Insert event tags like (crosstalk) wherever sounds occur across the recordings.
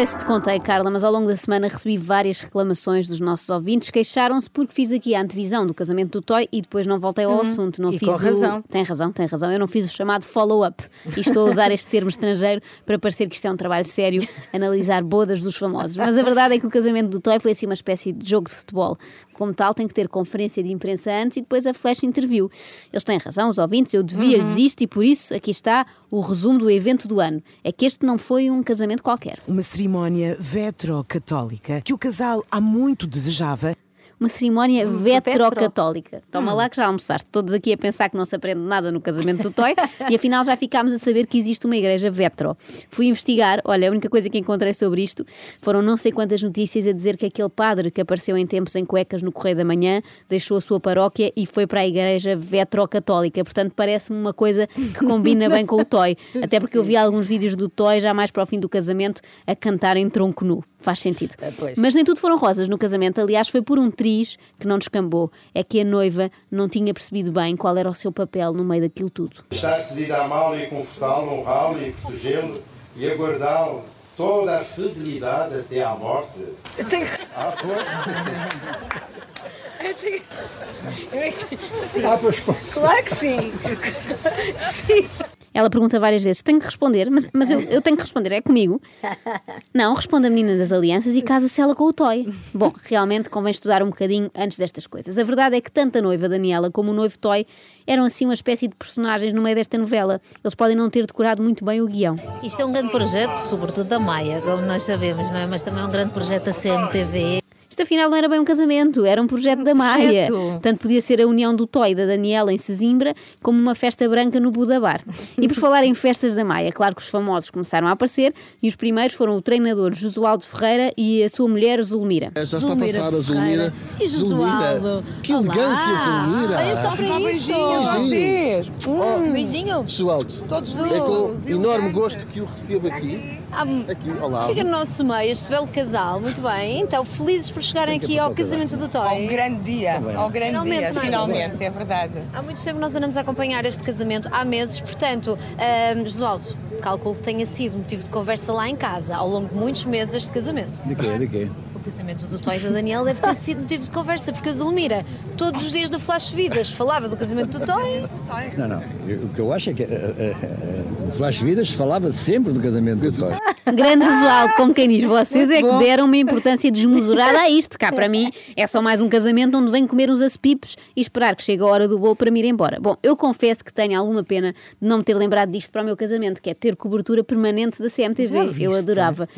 sei se te contei, Carla, mas ao longo da semana recebi várias reclamações dos nossos ouvintes. Queixaram-se porque fiz aqui a antevisão do casamento do Toy e depois não voltei ao assunto. Não E fiz com o- razão. Tem razão, tem razão. Eu não fiz o chamado follow-up. E estou a usar este termo estrangeiro para parecer que isto é um trabalho sério, analisar bodas dos famosos. Mas a verdade é que o casamento do Toy foi assim uma espécie de jogo de futebol. Como tal, tem que ter conferência de imprensa antes e depois a flash interview. Eles têm razão, os ouvintes, eu devia-lhes isto e por isso aqui está o resumo do evento do ano. É que este não foi um casamento qualquer. Uma cerimónia vetro-católica que o casal há muito desejava. Uma cerimónia Hum, vetro-católica. Toma lá que já almoçaste. Todos aqui a pensar que não se aprende nada no casamento do Toy e afinal já ficámos a saber que existe uma igreja vetro. Fui investigar, olha, a única coisa que encontrei sobre isto foram não sei quantas notícias a dizer que aquele padre que apareceu em tempos em cuecas no Correio da Manhã deixou a sua paróquia e foi para a igreja vetro-católica. Portanto, parece-me uma coisa que combina bem com o Toy. (laughs) Até porque eu vi alguns vídeos do Toy já mais para o fim do casamento a cantar em tronco nu. Faz sentido. pois. Mas nem tudo foram rosas no casamento. Aliás, foi por um triz que não descambou. É que a noiva não tinha percebido bem qual era o seu papel no meio daquilo tudo. Está decidido a amá-lo e confortá-lo, honrá-lo e protegê-lo e aguardá-lo toda a fidelidade até à morte. Eu tenho. Ah, pois. Eu tenho. Eu Sim, Ah, pois, pois. claro que sim. (laughs) Sim. Ela pergunta várias vezes: tenho que responder, mas, mas eu, eu tenho que responder, é comigo? (laughs) Não, responde a menina das alianças e casa-se ela com o Toy. Bom, realmente convém estudar um bocadinho antes destas coisas. A verdade é que tanto a noiva Daniela como o noivo Toy eram assim uma espécie de personagens no meio desta novela. Eles podem não ter decorado muito bem o guião. Isto é um grande projeto, sobretudo da Maia, como nós sabemos, não é? Mas também é um grande projeto da CMTV. Isto afinal não era bem um casamento, era um projeto da Maia. projeto. Tanto podia ser a união do Toy da Daniela em Sesimbra, como uma festa branca no Buda Bar. E por falar em festas da Maia, claro que os famosos começaram a aparecer e os primeiros foram o treinador Josualdo Ferreira e a sua mulher Zulmira. Já está a Zulmira passar a Zulmira. E Josualdo? Que elegância, Zulmira. Olha só para isto. Beijinho. Um beijinho. Josualdo, Todos é com enorme gosto que o recebo aqui. Ah, Aqui, olá. Fica no nosso meio, este belo casal, muito bem. Então, felizes por chegarem aqui ao casamento do Ao Toy. grande dia, ao grande Finalmente, dia, não é? finalmente, é verdade. Há muito tempo nós andamos a acompanhar este casamento, há meses, portanto, ahm, Josualdo, calculo que tenha sido motivo de conversa lá em casa, ao longo de muitos meses este casamento. De quê? De quê? O casamento do Toy e da Daniela deve ter sido motivo de conversa, porque a Zulmira, todos os dias do Flash Vidas, falava do casamento do Toy. Não, não. O que eu acho é que eh, eh, eh, no Flash Vidas falava sempre do casamento do Toy. Grande Josualdo, como quem diz, vocês é que deram uma importância desmesurada a isto. Cá para mim é só mais um casamento onde venho comer uns acepipes e esperar que chegue a hora do bolo para me ir embora. Bom, eu confesso que tenho alguma pena de não me ter lembrado disto para o meu casamento, que é ter cobertura permanente da CMTV. Eu adorava.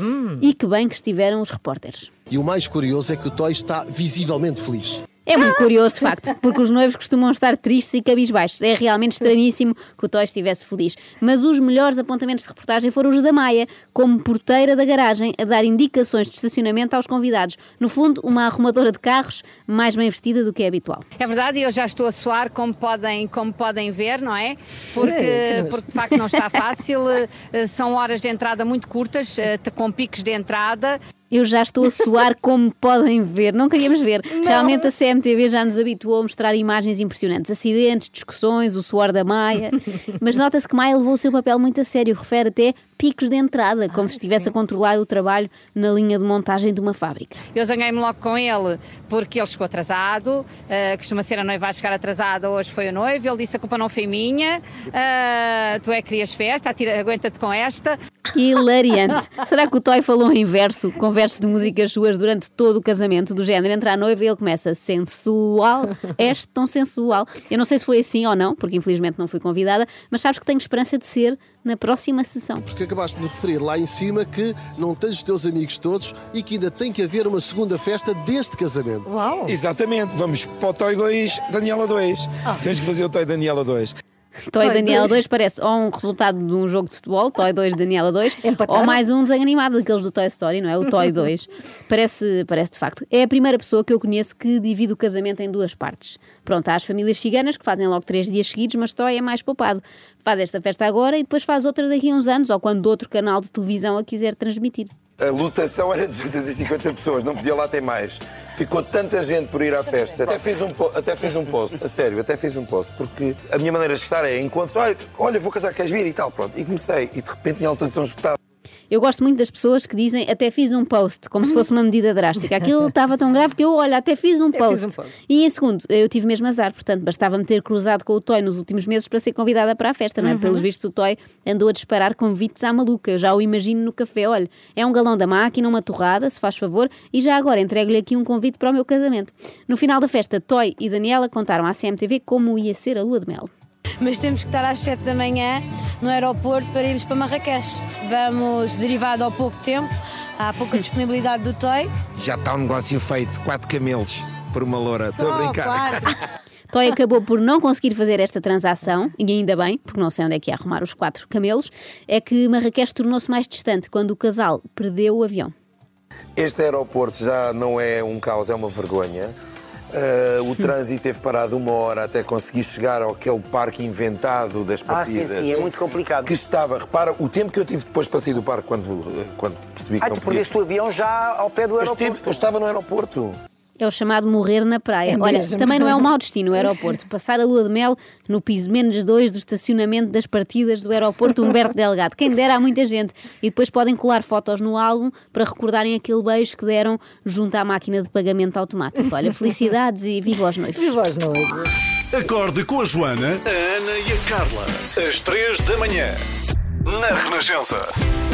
E que bem que estiveram os repórteres. E o mais curioso é que o Toy está visivelmente feliz. É muito curioso, de facto, porque os noivos costumam estar tristes e cabisbaixos. É realmente estranhíssimo que o Toy estivesse feliz. Mas os melhores apontamentos de reportagem foram os da Maia, como porteira da garagem, a dar indicações de estacionamento aos convidados. No fundo, uma arrumadora de carros mais bem vestida do que é habitual. É verdade, e eu já estou a suar, como podem, como podem ver, não é? É, que Porque, nojo. porque de facto não está fácil, (laughs) eh, são horas de entrada muito curtas, eh, com picos de entrada. Eu já estou a suar como podem ver, não queríamos ver. (laughs) Realmente a CMTV já nos habituou a mostrar imagens impressionantes, acidentes, discussões, o suor da Maia. (laughs) Mas nota-se que Maia levou o seu papel muito a sério, refere até picos de entrada, como se estivesse a controlar o trabalho na linha de montagem de uma fábrica. Eu zanguei-me logo com ele porque ele chegou atrasado, eh, costuma ser a noiva a chegar atrasada, hoje foi o noivo. Ele disse: a culpa não foi minha, eh, tu é que querias festa, aguenta-te com esta. Hilariante. Será que o Toy falou em verso, com versos de músicas suas durante todo o casamento, do género entra a noiva e ele começa sensual, és tão sensual. Eu não sei se foi assim ou não, porque infelizmente não fui convidada, mas sabes que tenho esperança de ser na próxima sessão. Porque acabaste de referir lá em cima que não tens os teus amigos todos e que ainda tem que haver uma segunda festa deste casamento. Uau! Exatamente, vamos para o Toy 2, Daniela 2. Temos que fazer o Toy Daniela 2. Toy Toy Daniela 2. 2 parece ou um resultado de um jogo de futebol, Toy 2 Daniela 2, Empataram? ou mais um desenho animado daqueles do Toy Story, não é? O Toy (laughs) 2. Parece, parece de facto. É a primeira pessoa que eu conheço que divide o casamento em duas partes. Pronto, há as famílias ciganas que fazem logo três dias seguidos, mas Toy é mais poupado. Faz esta festa agora e depois faz outra daqui a uns anos, ou quando outro canal de televisão a quiser transmitir. A lotação era de 250 pessoas, não podia lá ter mais. Ficou tanta gente por ir à festa. Até fiz um, até fiz um post, a sério, até fiz um post, porque a minha maneira de estar é encontro, olha, olha, vou casar, queres vir e tal, pronto. E comecei, e de repente tinha alteração espetada. Eu gosto muito das pessoas que dizem até fiz um post, como se fosse uma medida drástica. Aquilo estava tão grave que eu, olha, até fiz um, fiz post. um post. E em segundo, eu tive mesmo azar, portanto, bastava-me ter cruzado com o Toy nos últimos meses para ser convidada para a festa, não é? Pelos vistos, o Toy andou a disparar convites à maluca. Eu já o imagino no café. Olha, é um galão da máquina, uma torrada, se faz favor, e já agora entrego-lhe aqui um convite para o meu casamento. No final da festa, Toy e Daniela contaram à CMTV como ia ser a lua de mel. Mas temos que estar às 7 da manhã no aeroporto para irmos para Marrakech. Vamos derivado ao pouco tempo, há pouca (laughs) disponibilidade do TOI. Já está um negócio feito, quatro camelos por uma loura. Estou a brincar. (laughs) Toy acabou por não conseguir fazer esta transação, e ainda bem, porque não sei onde é que ia arrumar os quatro camelos, é que Marrakech tornou-se mais distante quando o casal perdeu o avião. Este aeroporto já não é um caos, é uma vergonha. Uh, o trânsito teve parado uma hora até conseguir chegar àquele parque inventado das Ah, sim, partidas. sim, é muito complicado. Que estava, repara, o tempo que eu tive depois para sair do parque quando, quando percebi que Ah, não tu podia. perdeste o avião já ao pé do aeroporto. estive- eu estava no aeroporto. É o chamado morrer na praia. É Olha, mesmo. também não é um mau destino o (laughs) aeroporto. Passar a lua de mel no piso menos dois do estacionamento das partidas do aeroporto Humberto Delgado. Quem dera a muita gente. E depois podem colar fotos no álbum para recordarem aquele beijo que deram junto à máquina de pagamento automático. Olha, (laughs) felicidades e viva aos noivos. Viva aos noivos. Acorde com a Joana, a Ana e a Carla. Às três da manhã. Na Renascença.